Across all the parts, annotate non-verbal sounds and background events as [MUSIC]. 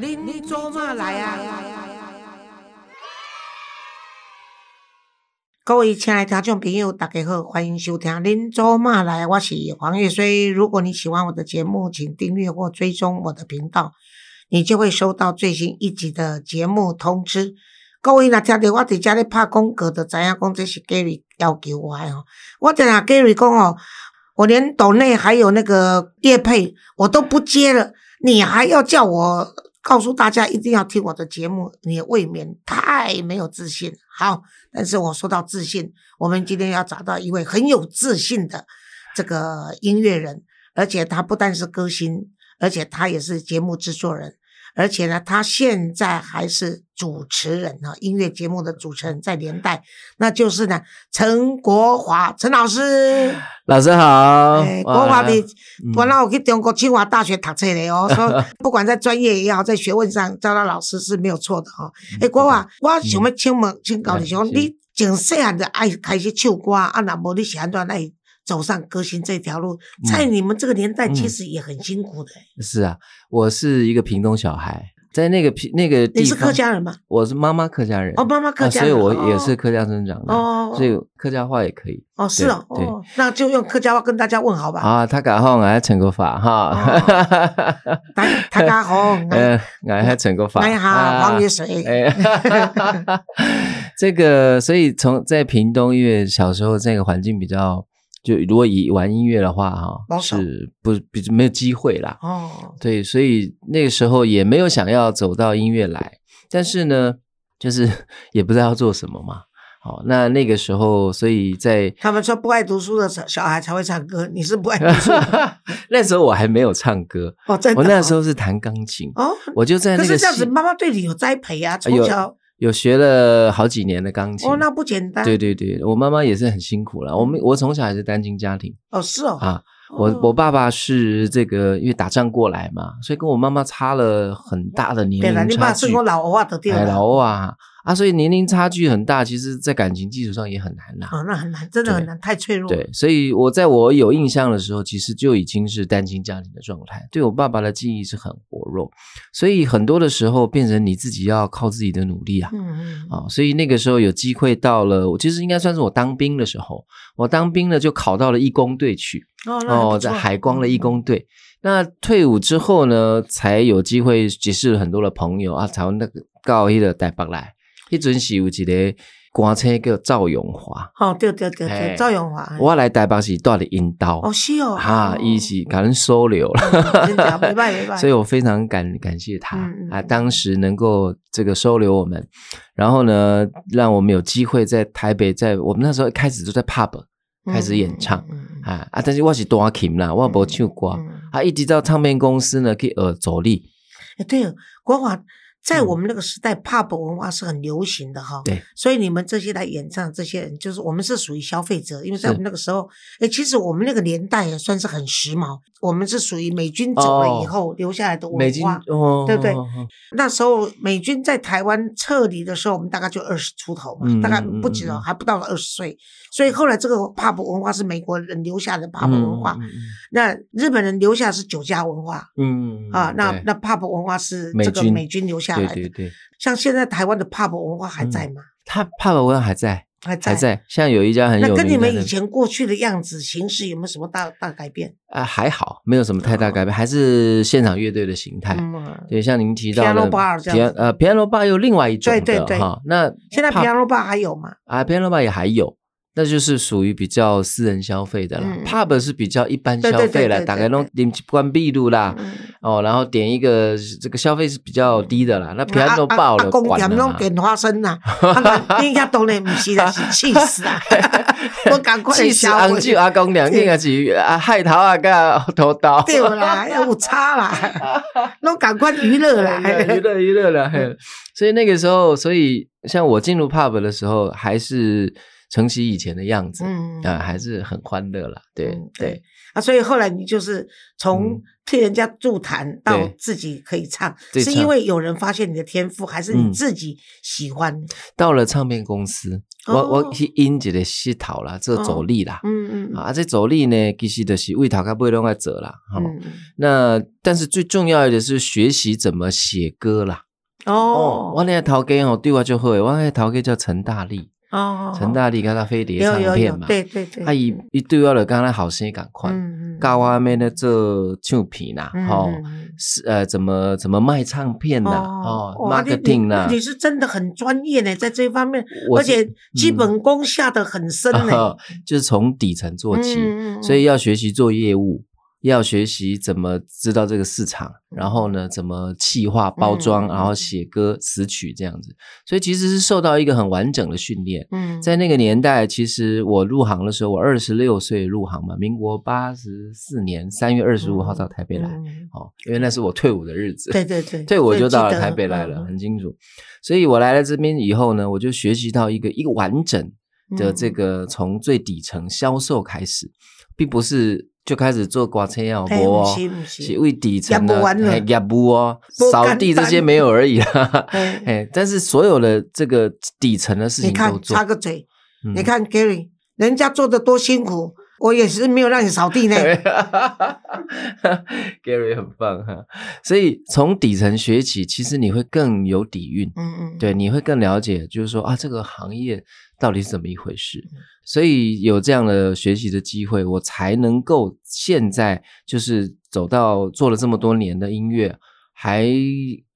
您做嘛来啊？各位亲爱的听众朋友，大家好，欢迎收听《您做嘛来》，我是黄玉水。如果你喜欢我的节目，请订阅或追踪我的频道，你就会收到最新一集的节目通知。各位若听到我伫遮咧拍广告，就知影讲这是 Gary 要求我的哦。我在那 Gary 讲哦，我连岛内还有那个叶配我都不接了，你还要叫我告诉大家一定要听我的节目，你未免太没有自信。好，但是我说到自信，我们今天要找到一位很有自信的这个音乐人，而且他不但是歌星，而且他也是节目制作人。而且呢，他现在还是主持人呢，音乐节目的主持人，在连带，那就是呢，陈国华，陈老师，老师好。国华的，原来我去中国清华大学读册的哦，说 [LAUGHS] 不管在专业也好，在学问上，招到老师是没有错的哈。哎，国华，我想要请问，请教你说，你从细汉就爱开始唱歌啊？那无你喜欢在那里？走上歌星这条路，在你们这个年代其实也很辛苦的。是啊，我是一个屏东小孩，在那个平那个地方，你是客家人吗？我是妈妈客家人，哦，妈妈客家人，所以我也是客家生长的，哦，所以客家话也可以。哦，是哦，对，那就用客家话跟大家问好吧。啊，大家好，我是陈国法哈。大大嗯，我是陈国法。你好，黄月水。[LAUGHS] 这个，所以从在屏东，因为小时候这个环境比较。就如果以玩音乐的话，哈，是不比没有机会啦。哦，对，所以那个时候也没有想要走到音乐来，但是呢，就是 [LAUGHS] 也不知道要做什么嘛。好，那那个时候，所以在他们说不爱读书的小孩才会唱歌，你是不爱读书。[LAUGHS] 那时候我还没有唱歌哦，真的，我那时候是弹钢琴哦，我就在那个。可是这样子，妈妈对你有栽培啊，从小。有学了好几年的钢琴哦，那不简单。对对对，我妈妈也是很辛苦了。我们我从小还是单亲家庭哦，是哦啊，我我爸爸是这个因为打仗过来嘛，所以跟我妈妈差了很大的年龄差距。你爸是我老欧啊的对老欧啊。啊，所以年龄差距很大，其实，在感情基础上也很难呐。哦，那很难，真的很难，太脆弱。对，所以我在我有印象的时候，其实就已经是单亲家庭的状态。对我爸爸的记忆是很薄弱，所以很多的时候变成你自己要靠自己的努力啊。嗯嗯。啊，所以那个时候有机会到了，我其实应该算是我当兵的时候，我当兵呢就考到了义工队去。哦，哦，在海光的义工队。那退伍之后呢，才有机会结识了很多的朋友啊，从那个高一的台北来。迄阵是有一个歌星叫赵永华，哦，对对对对，赵永华，我来台北是带的引导，哦是哦，哈，伊是感人收留了，真的，没办没办，所以我非常感感谢他。啊，当时能够这个收留我们，然后呢，让我们有机会在台北，在我们那时候开始就在 pub 开始演唱。啊啊，但是我是大琴啦，我无唱歌。啊，一直到唱片公司呢去呃走力，哎，对，国华。在我们那个时代，pub 文化是很流行的哈。对。所以你们这些来演唱这些人，就是我们是属于消费者，因为在我们那个时候，哎，其实我们那个年代也算是很时髦。我们是属于美军走了以后留下来的文化，对不对？那时候美军在台湾撤离的时候，我们大概就二十出头嘛，大概不止哦，还不到二十岁。所以后来这个 pub 文化是美国人留下的 pub 文化，那日本人留下是酒家文化，嗯啊，那那 pub 文化是这个美军留下来的。对对对。像现在台湾的 pub 文化还在吗？它 pub 文化还在。还在，还在。现在有一家很有名的。那跟你们以前过去的样子、形式有没有什么大大改变？啊，还好，没有什么太大改变，还是现场乐队的形态。对，像您提到的，piano bar 这样。呃，piano bar 有另外一种的哈。那现在 piano bar 还有吗？啊，piano bar 也还有。那就是属于比较私人消费的了，pub 是比较一般消费了，大概弄点关闭路啦，哦，然后点一个这个消费是比较低的啦，那平安都爆了，点弄点花生呐，人家 [LAUGHS] 当然不是啦，是气死啊！[LAUGHS] 我赶快气死阿舅阿公两天啊是啊海头啊个头刀，对啦，有差啦，[LAUGHS] 弄赶快娱乐啦，娱乐娱乐啦，所以那个时候，所以像我进入 pub 的时候，还是。承袭以前的样子，嗯。啊，还是很欢乐了，对对啊，所以后来你就是从替人家助弹到自己可以唱，是因为有人发现你的天赋，还是你自己喜欢？到了唱片公司，我我去音节的系讨啦，这走力啦，嗯嗯啊，这走力呢，其实的是为头家不会另外走啦，哈，那但是最重要的是学习怎么写歌啦。哦，我那个陶哥哦，对我就好诶。我那个陶哥叫陈大力，哦，陈大力跟他飞碟唱片嘛，对对对，他一一对我了，刚刚好声音赶快，教我咩呢做唱片啦，哦，是呃，怎么怎么卖唱片呐，哦，marketing 呐，你是真的很专业呢，在这方面，而且基本功下的很深呢，[LAUGHS] 就是从底层做起，所以要学习做业务。要学习怎么知道这个市场，然后呢，怎么气化包装，然后写歌词曲这样子，所以其实是受到一个很完整的训练。嗯，在那个年代，其实我入行的时候，我二十六岁入行嘛，民国八十四年三月二十五号到台北来，哦，因为那是我退伍的日子。对对对，退伍就到了台北来了，很清楚。所以我来了这边以后呢，我就学习到一个一个完整的这个从最底层销售开始，并不是。就开始做刮车啊，我哦，是为底层的业务哦，扫地这些没有而已啦。[LAUGHS] 哎，但是所有的这个底层的事情都做。插个嘴，你看 Gary，人家做的多辛苦，我也是没有让你扫地呢。[LAUGHS] Gary 很棒哈，所以从底层学起，其实你会更有底蕴。嗯嗯，对，你会更了解，就是说啊，这个行业。到底是怎么一回事？所以有这样的学习的机会，我才能够现在就是走到做了这么多年的音乐，还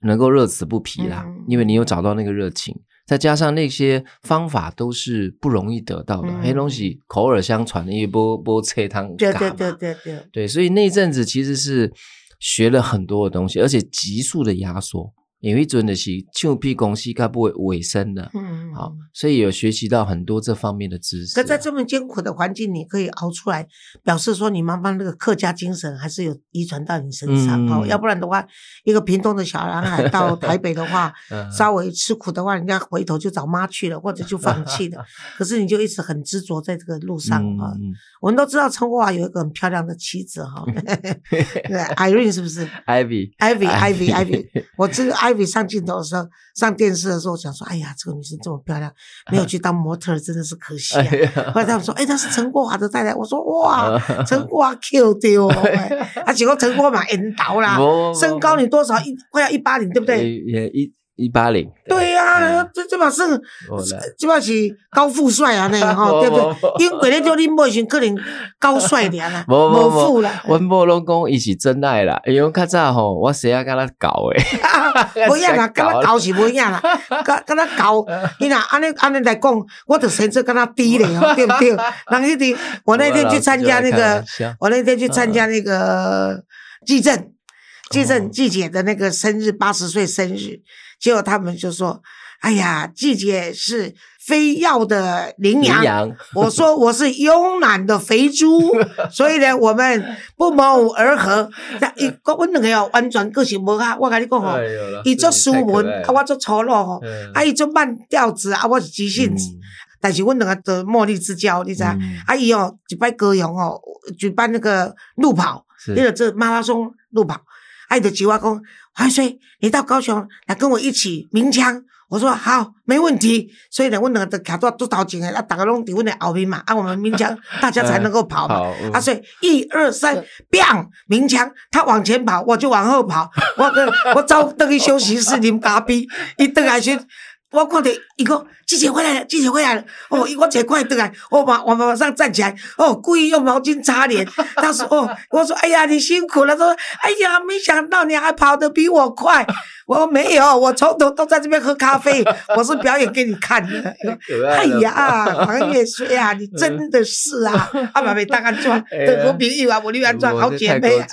能够乐此不疲啦。因为你有找到那个热情，再加上那些方法都是不容易得到的，那些东西口耳相传的，因为波波菜汤对对对对对对，所以那阵子其实是学了很多的东西，而且急速的压缩。因为真的是唱片公司它不会尾声的，嗯，好，所以有学习到很多这方面的知识。可在这么艰苦的环境，你可以熬出来，表示说你妈妈那个客家精神还是有遗传到你身上哦。要不然的话，一个屏东的小男孩到台北的话，[LAUGHS] 稍微吃苦的话，人家回头就找妈去了，或者就放弃了。[LAUGHS] 可是你就一直很执着在这个路上啊。我们都知道陈国华有一个很漂亮的妻子哈，[LAUGHS] 对，Irene 是不是？Ivy，Ivy，Ivy，Ivy，我这个上镜头的时候，上电视的时候，想说：“哎呀，这个女生这么漂亮，没有去当模特，真的是可惜啊。”后来他们说：“哎，她是陈国华的太太。”我说：“哇，[LAUGHS] 陈国华 Q 掉，啊，结果陈国华嘛 N 倒啦，身高你多少？一快要一八零，对不对？也一。一八零，对呀，这这把是，这把是高富帅啊，那个哈，对不对？因为那叫你某时可能高帅点 [LAUGHS] 啦，无富啦。阮某拢讲伊是真爱啦，因为较早吼，我谁啊跟他搞诶，不一样啦，跟他 [LAUGHS] 搞是不一样啦，跟跟他搞，你呐，安尼安尼来讲，我的身子跟他低咧，对不对？[LAUGHS] 人一定，我那天去参加那个，我那天去参加那个季正，季正季姐的那个生日，八十岁生日。结果他们就说：“哎呀，季姐是非要的羚羊。” [LAUGHS] 我说：“我是慵懒的肥猪。[LAUGHS] ”所以呢，我们不谋而合。一个我两个哦，完全个性无啊。我跟你讲吼，伊做斯文，啊，我做粗鲁吼。啊，伊做慢调子，啊，我是急性子。但是我两个的茉莉之交，你知？啊，伊哦，举办歌咏哦，举办那个路跑，那个这马拉松路跑，啊，伊就叫我讲。还说你到高雄来跟我一起鸣枪，我说好，没问题。所以呢，我两个卡多都头前的，啊，大家拢伫阮的后面嘛，啊，我们鸣枪，[LAUGHS] 大家才能够跑嘛。啊，所以一二三，bang 鸣枪，他往前跑，我就往后跑。我我走等去休息室啉咖啡，一等下去。我看到伊讲，记者回来了，记者回来了。哦，我才快回来，我马我马上站起来，哦，故意用毛巾擦脸。他说哦，我说，哎呀，你辛苦了。他说，哎呀，没想到你还跑得比我快。我说没有，我从头都在这边喝咖啡，我是表演给你看的。哎呀，黄月水啊，你真的是啊，阿妈被大安装，德国名誉啊，我刘安装好姐妹啊。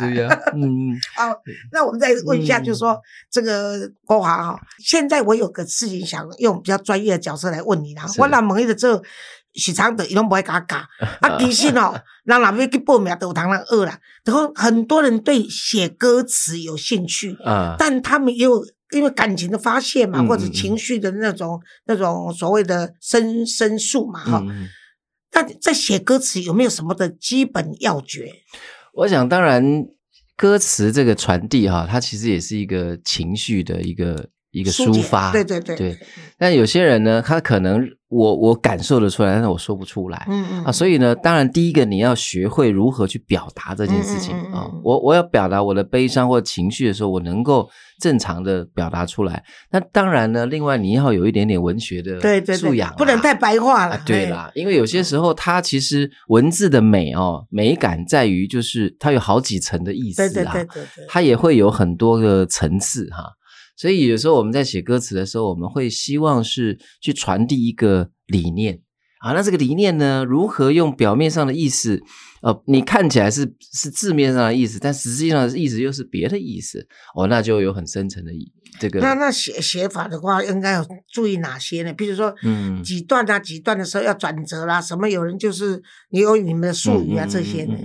嗯嗯。好，那我们再问一下，就是说这个国华哈，现在我有个事情想用比较专业的角色来问你啦。我那问伊的做许常德，伊拢不会甲我讲。[LAUGHS] 啊，其实哦，[LAUGHS] 人若要去报名都有通人学啦。然后很多人对写歌词有兴趣，啊，但他们又因为感情的发泄嘛，或者情绪的那种那种所谓的申申诉嘛，哈。那在写歌词有没有什么的基本要诀？我想，当然，歌词这个传递哈，它其实也是一个情绪的一个。一个抒发，对对对，对。但有些人呢，他可能我我感受得出来，但是我说不出来，嗯嗯啊。所以呢，当然第一个你要学会如何去表达这件事情啊。我我要表达我的悲伤或情绪的时候，我能够正常的表达出来。那当然呢，另外你要有一点点文学的素养，不能太白话了。对啦，因为有些时候它其实文字的美哦，美感在于就是它有好几层的意思啊，它也会有很多个层次哈。所以有时候我们在写歌词的时候，我们会希望是去传递一个理念。啊。那这个理念呢，如何用表面上的意思，呃，你看起来是是字面上的意思，但实际上的意思又是别的意思哦，那就有很深层的意。这个那那写写法的话，应该要注意哪些呢？比如说，嗯，几段啊，几段的时候要转折啦，什么有人就是你有你们的术语啊这些呢？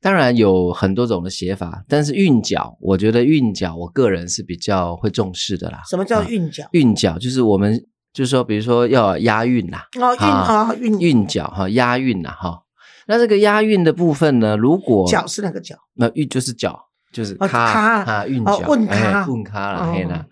当然有很多种的写法，但是韵脚，我觉得韵脚，我个人是比较会重视的啦。什么叫韵脚？韵脚就是我们就是说，比如说要押韵呐，哦韵啊韵韵脚哈，押韵呐哈。那这个押韵的部分呢，如果脚是那个脚，那韵就是脚。就是咔啊韵脚，问咔问咔了，嘿啦，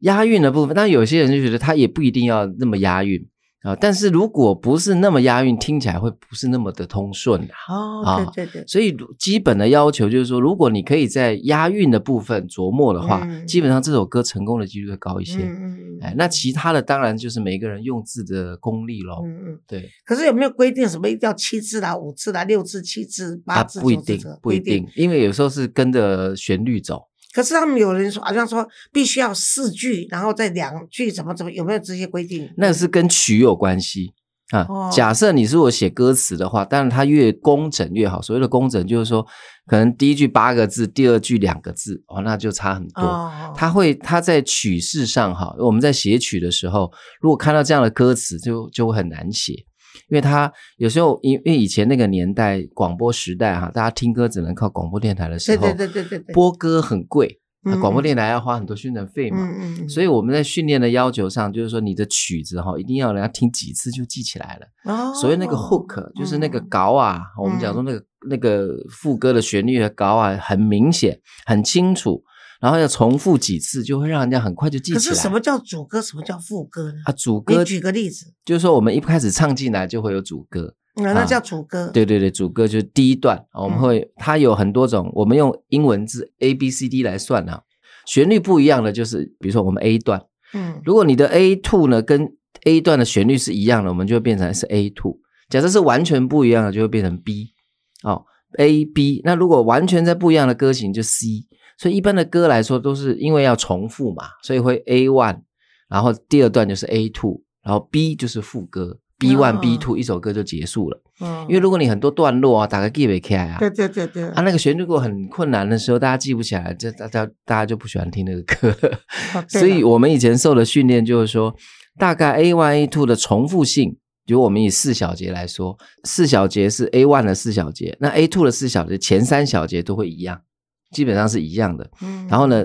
押韵的部分，但有些人就觉得他也不一定要那么押韵。啊，但是如果不是那么押韵，听起来会不是那么的通顺的哦。对对对，所以基本的要求就是说，如果你可以在押韵的部分琢磨的话，基本上这首歌成功的几率会高一些。嗯嗯嗯。哎，那其他的当然就是每个人用字的功力喽。嗯嗯。对。可是有没有规定什么一定要七字啦、五字啦、六字、七字、八字？不一定，不一定，因为有时候是跟着旋律走。可是他们有人说，好像说必须要四句，然后再两句，怎么怎么，有没有这些规定？那是跟曲有关系啊。假设你是我写歌词的话，当然它越工整越好。所谓的工整，就是说可能第一句八个字，第二句两个字，哦，那就差很多。它会，它在曲式上哈，我们在写曲的时候，如果看到这样的歌词，就就会很难写。因为他有时候，因因为以前那个年代，广播时代哈，大家听歌只能靠广播电台的时候，对对对对对，播歌很贵，那广播电台要花很多宣传费嘛，嗯嗯，所以我们在训练的要求上，就是说你的曲子哈，一定要人家听几次就记起来了。哦，所以那个 hook 就是那个稿啊，我们讲说那个那个副歌的旋律的稿啊，很明显，很清楚。然后要重复几次，就会让人家很快就记起来。可是什么叫主歌，什么叫副歌呢？啊，主歌，你举个例子。就是说，我们一开始唱进来就会有主歌，那叫主歌。对对对，主歌就是第一段，我们会它有很多种，我们用英文字 A B C D 来算啊，旋律不一样的就是，比如说我们 A 段，嗯，如果你的 A two 呢跟 A 段的旋律是一样的，我们就会变成是 A two。假设是完全不一样的，就会变成 B。哦，A B。那如果完全在不一样的歌型，就 C。所以一般的歌来说，都是因为要重复嘛，所以会 A one，然后第二段就是 A two，然后 B 就是副歌，B one B two 一首歌就结束了。嗯，因为如果你很多段落啊，打个 G 没开啊，对对对对，啊那个旋律如果很困难的时候，大家记不起来，这大家大家就不喜欢听那个歌。所以我们以前受的训练就是说，大概 A one A two 的重复性，比如我们以四小节来说，四小节是 A one 的四小节，那 A two 的四小节前三小节都会一样。基本上是一样的，嗯。然后呢，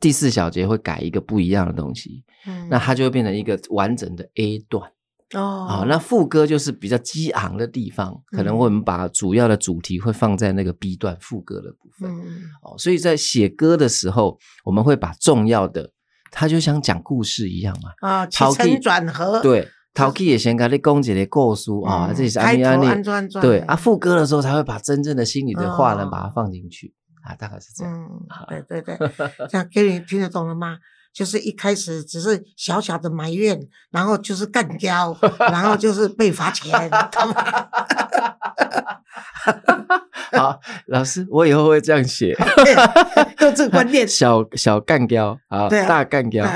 第四小节会改一个不一样的东西，嗯。那它就会变成一个完整的 A 段。哦。好，那副歌就是比较激昂的地方，可能我们把主要的主题会放在那个 B 段副歌的部分。哦。所以在写歌的时候，我们会把重要的，它就像讲故事一样嘛。啊，起承转合。对，陶 K 也先给你讲解的故事啊，这是安利安利对啊，副歌的时候才会把真正的心里的话呢把它放进去。啊，大概是这样。嗯，对 [LAUGHS] 对对，这样给你听得懂了吗？就是一开始只是小小的埋怨，然后就是干掉，然后就是被罚钱。[LAUGHS] [LAUGHS] 好，老师，我以后会这样写，用这个观念。小小干掉，啊，大干掉，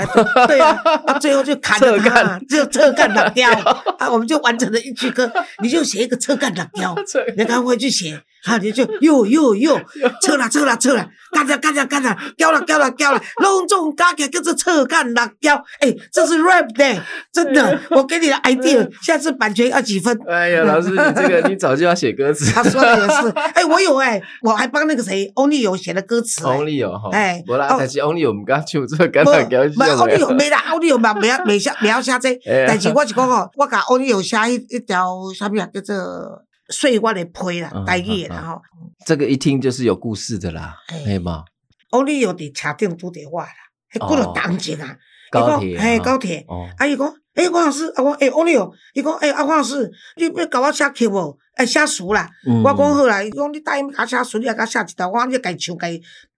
对啊，最后就砍了他，就侧干打掉啊，我们就完成了一句歌。你就写一个侧干打掉，你赶快去写。啊，你就又又又，撤了撤了撤了，干着干着干着，交了掉了交了，隆重加给跟着撤干辣椒，哎，这是 rap 的，真的，我给你的 idea，下次版权要几分？哎呀，老师，你这个你早就要写歌词。他说的也是，哎，我有哎，我还帮那个谁 Only 有写的歌词。Only 有哈，哎，我啦，但是 Only 有我们刚唱这个干辣椒，没 Only 有没啦，Only 有嘛，没没写没写这，但是我是讲哦，我甲 Only 有写一一条啥物啊，叫做。碎我的批啦，大意然后这个一听就是有故事的啦，系嘛？哦，你有伫车顶拄着我啦，迄过了当前啊，高铁，嘿，高铁。啊，伊讲，诶，黄老师，啊，我，诶，哦，你哦，伊讲，诶，啊，黄老师，你要甲我写曲无？诶，写词啦。我讲好啦，伊讲你答应甲写词，你也甲写一条，我讲你家唱家。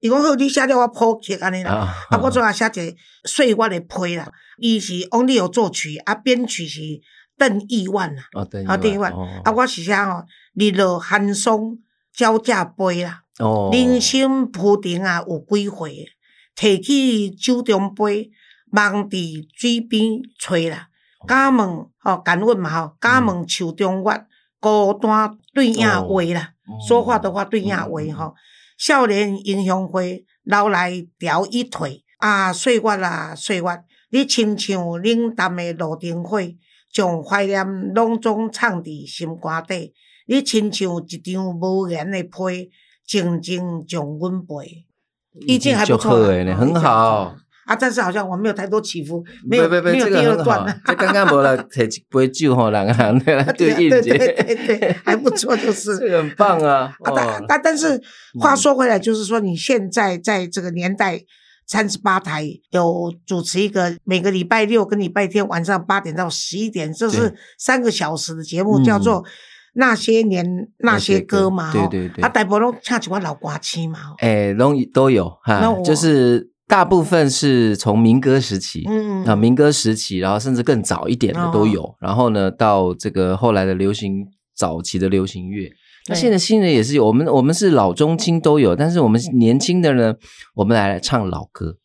伊讲好，你写了我谱曲安尼啦。啊，我最后写一个碎我的批啦。伊是王力友作曲，啊，编曲是。邓亿万啦，啊，邓亿万，啊，我是啥吼，日落寒霜交驾杯啦，人生浮沉啊有几回，提起酒中杯，望伫水边吹啦，敢问吼，敢问嘛吼，敢问树中月，孤单对影话啦，说话的话对影话吼，少年英雄花，老来调一腿，啊，岁月啊岁月，你亲像冷淡的路灯火。将怀念拢总藏伫心肝底，你亲像一张无言的被，静静将阮背。意境还不错，很好。啊，但是好像我没有太多起伏，没有没有第二段。这刚刚无了，[LAUGHS] 摕一杯酒吼，两个人 [LAUGHS] 对应节，对对对，[LAUGHS] 还不错，就是。这个很棒啊！啊，但但但是话说回来，就是说你现在在这个年代。三十八台有主持一个每个礼拜六跟礼拜天晚上八点到十一点，这是三个小时的节目，叫做《那些年那些歌》嘛。对对对。啊，大部分都唱几款老歌曲嘛。哎，都都有哈，就是大部分是从民歌时期，嗯啊，民歌时期，然后甚至更早一点的都有。然后呢，到这个后来的流行早期的流行乐。那现在新人也是有，我们我们是老中青都有，但是我们年轻的呢，我们来唱老歌，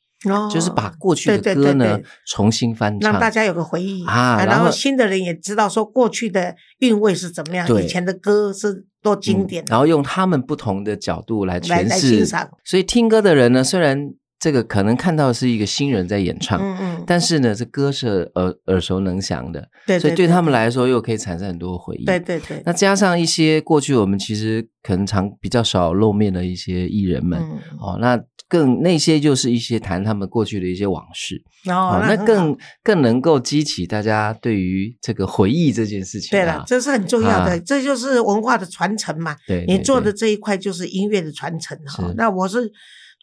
就是把过去的歌呢重新翻唱，让大家有个回忆啊。然后新的人也知道说过去的韵味是怎么样，以前的歌是多经典。然后用他们不同的角度来诠释，所以听歌的人呢，虽然。这个可能看到是一个新人在演唱，嗯嗯，但是呢，这歌是耳耳熟能详的，对，所以对他们来说又可以产生很多回忆，对对对。那加上一些过去我们其实可能常比较少露面的一些艺人们，哦，那更那些就是一些谈他们过去的一些往事，哦，那更更能够激起大家对于这个回忆这件事情。对了，这是很重要的，这就是文化的传承嘛。对，你做的这一块就是音乐的传承哈。那我是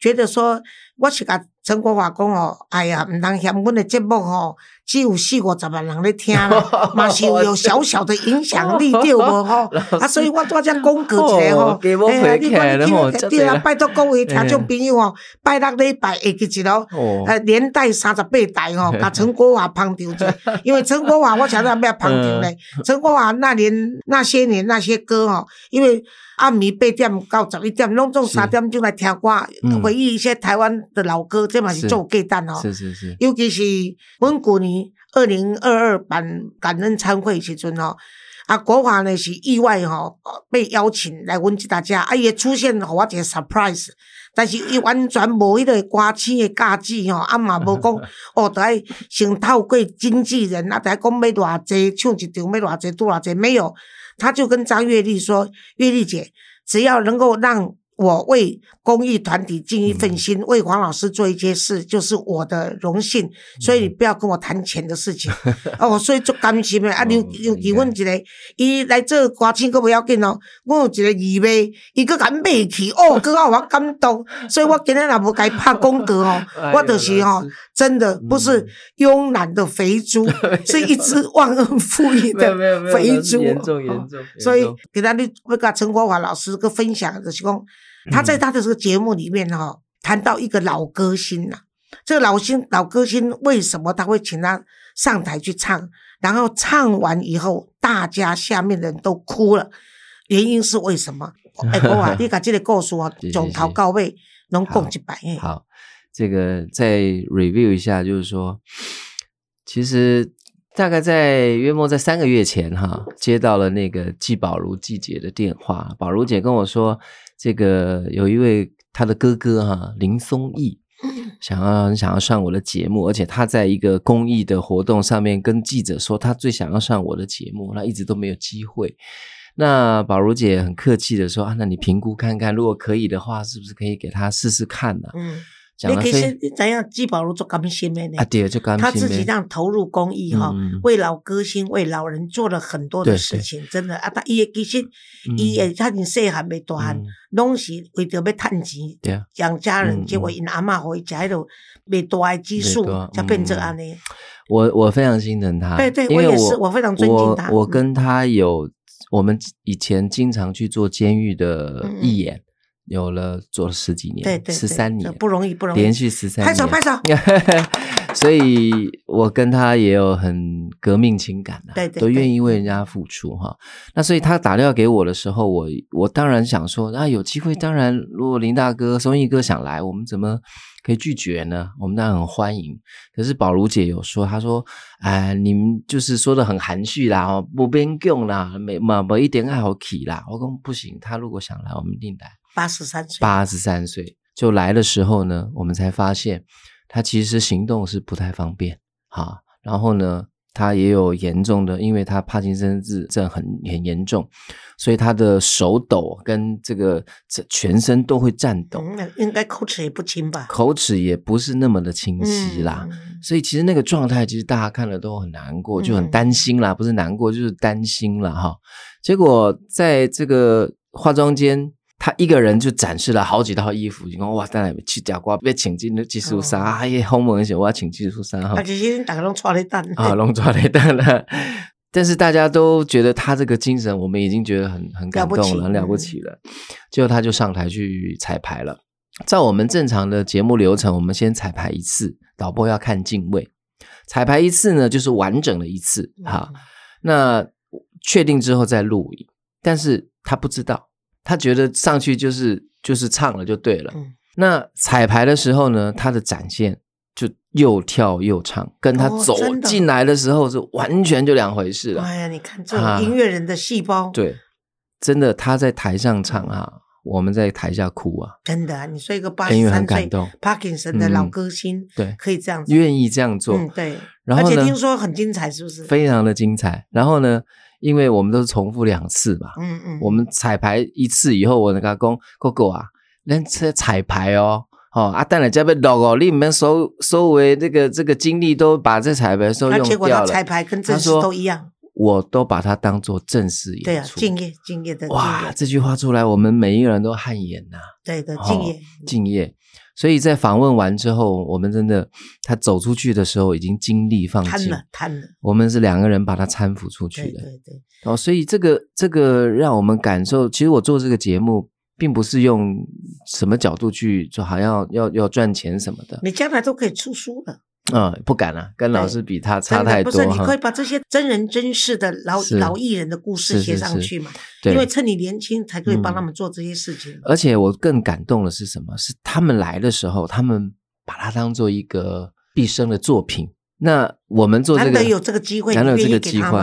觉得说。我是甲陈国华讲哦，哎呀，毋通嫌阮的节目吼，只有四五十万人咧听啦，[LAUGHS] 嘛是有小小的影响力对无吼？[LAUGHS] 啊，所以我做只广告一下吼，哎呀，你看你听，对啊，拜托各位听众朋友哦，拜六礼拜下日一咯，呃，连带三十八台哦，[LAUGHS] 甲陈国华捧场者，因为陈国华我常常要捧场咧，陈国华那年那些年那些歌哦，因为。暗暝八点到十一点，拢总三点钟来听歌，回忆一些台湾的老歌，这嘛是做价单哦。是是是。尤其是阮旧年二零二二版感恩参会时阵哦，啊国华呢是意外吼被邀请来阮即大家，啊伊出现，互我一个 surprise，但是伊完全无迄个歌星诶价值吼，啊嘛无讲 [LAUGHS] 哦，得爱先透过经纪人，啊得爱讲要偌济唱一场要偌济多偌济，没有。他就跟张月丽说：“月丽姐，只要能够让我为公益团体尽一份心，为黄老师做一些事，就是我的荣幸。所以你不要跟我谈钱的事情 [LAUGHS] 哦。所以做感情的啊，你你你问一个，伊来做歌星可不要紧哦。我有一个姨妹，伊个敢卖去哦，更好我感动。所以我今天也无该拍功德哦，[LAUGHS] 我就是哦，真的不是慵懒的肥猪，[LAUGHS] 是一只忘恩负义的肥猪。严重严重。所以给他你那个陈国华老师个分享就是讲。”他在他的这个节目里面哈，谈到一个老歌星呐，这个老星老歌星为什么他会请他上台去唱，然后唱完以后，大家下面的人都哭了，原因是为什么？[LAUGHS] 哎，哥啊，你把这个故事啊，从头到尾能讲一百。好，这个再 review 一下，就是说，其实大概在约莫在三个月前哈，接到了那个季宝如季姐的电话，宝如姐跟我说，这个有一位他的哥哥哈林松义，想要想要上我的节目，而且他在一个公益的活动上面跟记者说，他最想要上我的节目，他一直都没有机会。那宝如姐很客气的说啊，那你评估看看，如果可以的话，是不是可以给他试试看呢？嗯。你可以先怎样？季宝如做甘心的呢？啊，对，就甘心。他自己这样投入公益哈，为老歌星、为老人做了很多的事情，真的啊！他伊其实伊也，他已经细汉未大汉，拢是为着要趁钱养家人，结果因阿妈互伊食迄落未大诶激素，才变成安尼。我我非常心疼他，对对，我也是，我非常尊敬他。我跟他有，我们以前经常去做监狱的义演。有了做了十几年，对对，十三年不容易，不容易，连续十三年，拍手拍手。[LAUGHS] 所以我跟他也有很革命情感的，对对，都愿意为人家付出哈。那所以他打电话给我的时候，我我当然想说，啊，有机会，当然如果林大哥、松义哥想来，我们怎么可以拒绝呢？我们当然很欢迎。可是宝如姐有说，她说，哎，你们就是说的很含蓄啦，哦，不边用啦，没没没一点爱好起啦。我讲不行，他如果想来，我们一定来。八十三岁，八十三岁就来的时候呢，我们才发现他其实行动是不太方便哈。然后呢，他也有严重的，因为他帕金森症症很很严重，所以他的手抖跟这个全身都会颤抖。嗯，应该口齿也不清吧？口齿也不是那么的清晰啦。所以其实那个状态，其实大家看了都很难过，就很担心啦，不是难过就是担心了哈。结果在这个化妆间。他一个人就展示了好几套衣服，就讲哇，当然去假瓜被请进技术衫，哎呀，好猛一些，我要请技术衫哈。啊，其实大家拢抓了蛋啊，拢抓了蛋了。但是大家都觉得他这个精神，我们已经觉得很很感动了，很了不起了。最后他就上台去彩排了。照我们正常的节目流程，我们先彩排一次，导播要看镜位，彩排一次呢就是完整的一次哈。那确定之后再录影，但是他不知道。他觉得上去就是就是唱了就对了。那彩排的时候呢，他的展现就又跳又唱，跟他走进来的时候是完全就两回事了。哎呀，你看这音乐人的细胞，对，真的他在台上唱啊，我们在台下哭啊。真的，你说一个八十三岁 Parkinson 的老歌星，对，可以这样，愿意这样做，对。而且听说很精彩，是不是？非常的精彩。然后呢？因为我们都是重复两次嘛，嗯嗯，我们彩排一次以后，我那个讲哥哥啊，连这彩排哦，哦啊，当然这边录哦，你们收收为这个这个精力都把这彩排时候用掉了。彩排跟正式都一样，我都把它当做正式演出。对啊，敬业敬业的哇，这句话出来，我们每一个人都汗颜呐。对的，敬业敬业。所以在访问完之后，我们真的他走出去的时候已经精力放尽了，瘫了。我们是两个人把他搀扶出去的，对对。哦，所以这个这个让我们感受，其实我做这个节目，并不是用什么角度去就，好像要要赚钱什么的。你将来都可以出书了。嗯，不敢了，跟老师比他差太多。不是，你可以把这些真人真事的老老艺人的故事写上去嘛？对，因为趁你年轻，才可以帮他们做这些事情。而且我更感动的是什么？是他们来的时候，他们把它当做一个毕生的作品。那我们做这个，难得有这个机会，难得有这个机会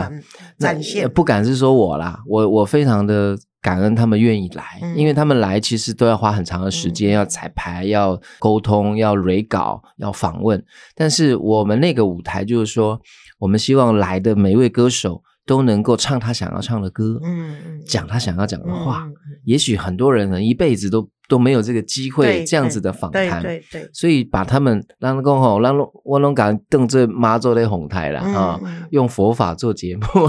展现。不敢是说我啦，我我非常的。感恩他们愿意来，因为他们来其实都要花很长的时间，要彩排、要沟通、要蕊稿、要访问。但是我们那个舞台就是说，我们希望来的每一位歌手。都能够唱他想要唱的歌，嗯嗯，讲他想要讲的话。也许很多人呢一辈子都都没有这个机会这样子的访谈，对对。所以把他们让公吼，让我龙敢瞪着妈做的红台了啊，用佛法做节目 [LAUGHS]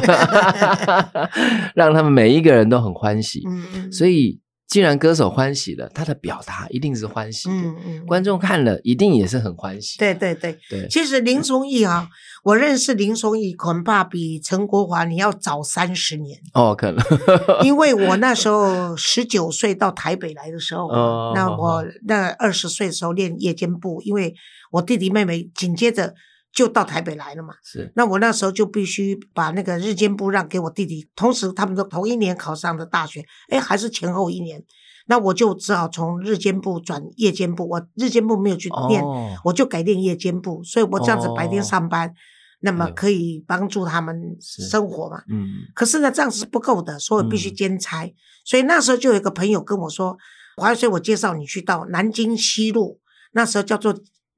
[LAUGHS] 让他们每一个人都很欢喜。所以。既然歌手欢喜了，他的表达一定是欢喜的。嗯嗯，观众看了一定也是很欢喜。对对对对。其实林松义啊，我认识林松义恐怕比陈国华你要早三十年。哦，可能。[LAUGHS] 因为我那时候十九岁到台北来的时候，那我那二十岁的时候练夜间部，因为我弟弟妹妹紧接着。就到台北来了嘛，是。那我那时候就必须把那个日间部让给我弟弟，同时他们都同一年考上的大学，哎，还是前后一年，那我就只好从日间部转夜间部。我日间部没有去练，我就改练夜间部，所以我这样子白天上班，那么可以帮助他们生活嘛。嗯。可是呢，这样是不够的，所以必须兼差。所以那时候就有一个朋友跟我说：“华岁，我介绍你去到南京西路，那时候叫做。”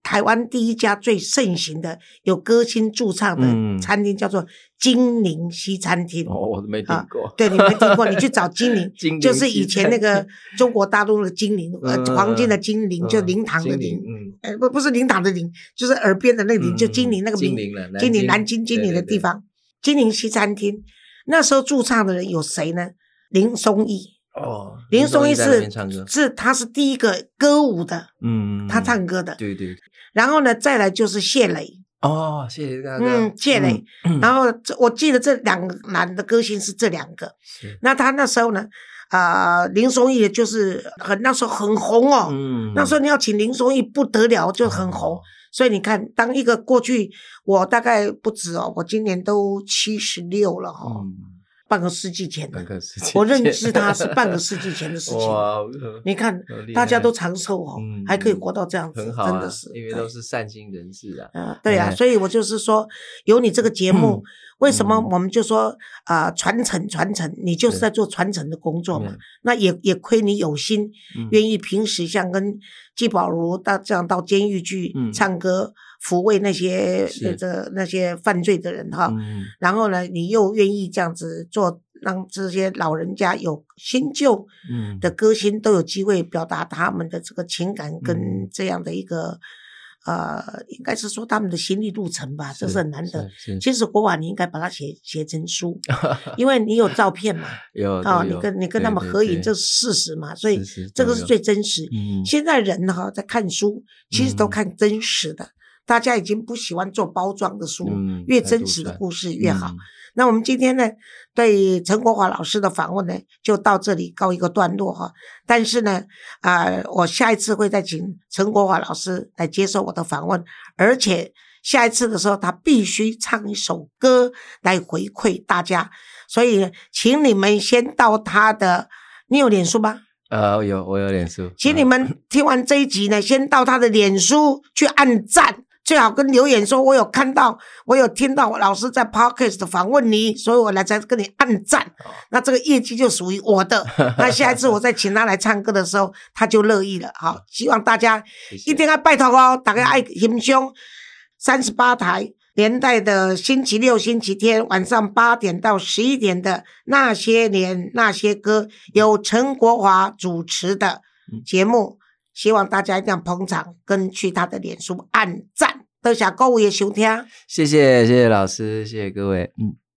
台湾第一家最盛行的有歌星驻唱的餐厅叫做金陵西餐厅。哦，我都没听过。对，你没听过，你去找金陵，[LAUGHS] 就是以前那个中国大陆的金陵，呃，黄金的金陵，就灵堂的陵。嗯，哎，不，不是灵堂的陵，就是耳边的那个陵，就金陵那个陵。金陵，南京金陵的地方，金陵西餐厅。那时候驻唱的人有谁呢？林松义。哦，林松义是是，他是第一个歌舞的，嗯，他唱歌的。对对。然后呢，再来就是谢磊哦，谢磊大哥，嗯，谢磊。然后我记得这两个男的歌星是这两个。那他那时候呢，啊，林松义就是很那时候很红哦。嗯。那时候你要请林松义不得了，就很红。所以你看，当一个过去，我大概不止哦，我今年都七十六了哈。半个世纪前的，我认知他是半个世纪前的事情。哇，你看大家都长寿哦，还可以活到这样子，真的是，因为都是善心人士啊。嗯，对啊，所以我就是说，有你这个节目，为什么我们就说啊，传承传承，你就是在做传承的工作嘛。那也也亏你有心，愿意平时像跟季宝如到这样到监狱去唱歌。抚慰那些那个那些犯罪的人哈，然后呢，你又愿意这样子做，让这些老人家有新旧的歌星都有机会表达他们的这个情感跟这样的一个呃，应该是说他们的心理路程吧，这是很难得。其实国瓦你应该把它写写成书，[LAUGHS] 因为你有照片嘛，有啊，你跟你跟他们合影，这是事实嘛，所以这个是最真实。现在人哈在看书，其实都看真实的。大家已经不喜欢做包装的书，越真实的故事越好。那我们今天呢，对陈国华老师的访问呢，就到这里告一个段落哈。但是呢，啊，我下一次会再请陈国华老师来接受我的访问，而且下一次的时候，他必须唱一首歌来回馈大家。所以，请你们先到他的，你有脸书吗？呃，有，我有脸书。请你们听完这一集呢，先到他的脸书去按赞。最好跟留言说，我有看到，我有听到老师在 podcast 访问你，所以我来才跟你按赞。那这个业绩就属于我的。[LAUGHS] 那下一次我再请他来唱歌的时候，他就乐意了。好，希望大家一定要拜托哦，大家爱欣兄三十八台连带的星期六、星期天晚上八点到十一点的那些年那些歌，由陈国华主持的节目。希望大家一定要捧场，跟去他的脸书按赞，多谢各位的收听。谢谢谢谢老师，谢谢各位，嗯。